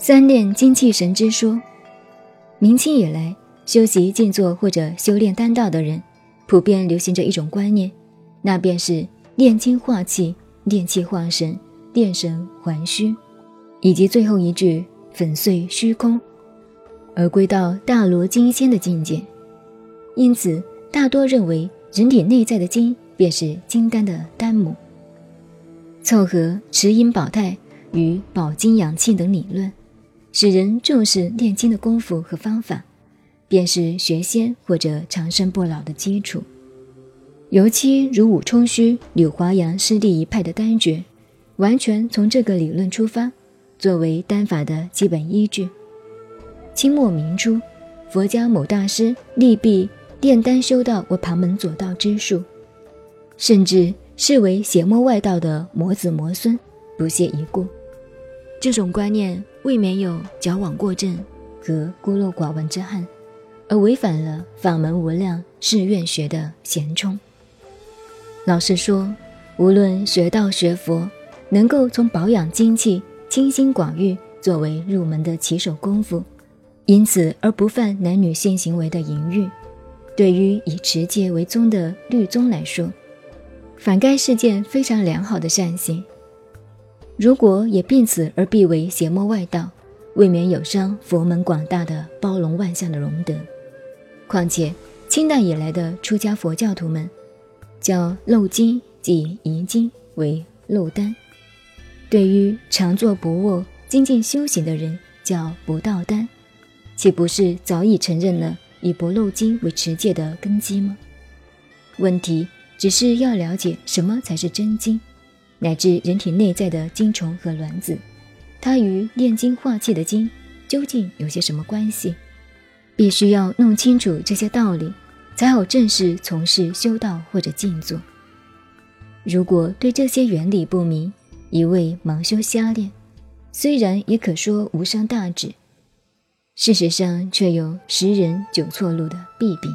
三练精气神之说，明清以来，修习静坐或者修炼丹道的人，普遍流行着一种观念，那便是炼精化气、炼气化神、炼神还虚，以及最后一句粉碎虚空，而归到大罗金仙的境界。因此，大多认为人体内在的精便是金丹的丹母。凑合持阴保泰与保精养气等理论，使人重视炼金的功夫和方法，便是学仙或者长生不老的基础。尤其如武冲虚、柳华阳师弟一派的丹诀，完全从这个理论出发，作为丹法的基本依据。清末明初，佛家某大师力避。炼丹修道为旁门左道之术，甚至视为邪魔外道的魔子魔孙，不屑一顾。这种观念未免有矫枉过正和孤陋寡闻之憾，而违反了法门无量誓愿学的贤冲。老实说，无论学道学佛，能够从保养精气、清心寡欲作为入门的起手功夫，因此而不犯男女性行为的淫欲。对于以持戒为宗的律宗来说，反该是件非常良好的善行。如果也并此而必为邪魔外道，未免有伤佛门广大的包容万象的荣德。况且清代以来的出家佛教徒们，叫漏经即遗经为漏丹；对于常坐不卧、精进修行的人，叫不道丹，岂不是早已承认了？以不漏经为持戒的根基吗？问题只是要了解什么才是真经，乃至人体内在的精虫和卵子，它与炼精化气的精究竟有些什么关系？必须要弄清楚这些道理，才好正式从事修道或者静坐。如果对这些原理不明，一味盲修瞎练，虽然也可说无伤大止。事实上，却有十人九错路的弊病。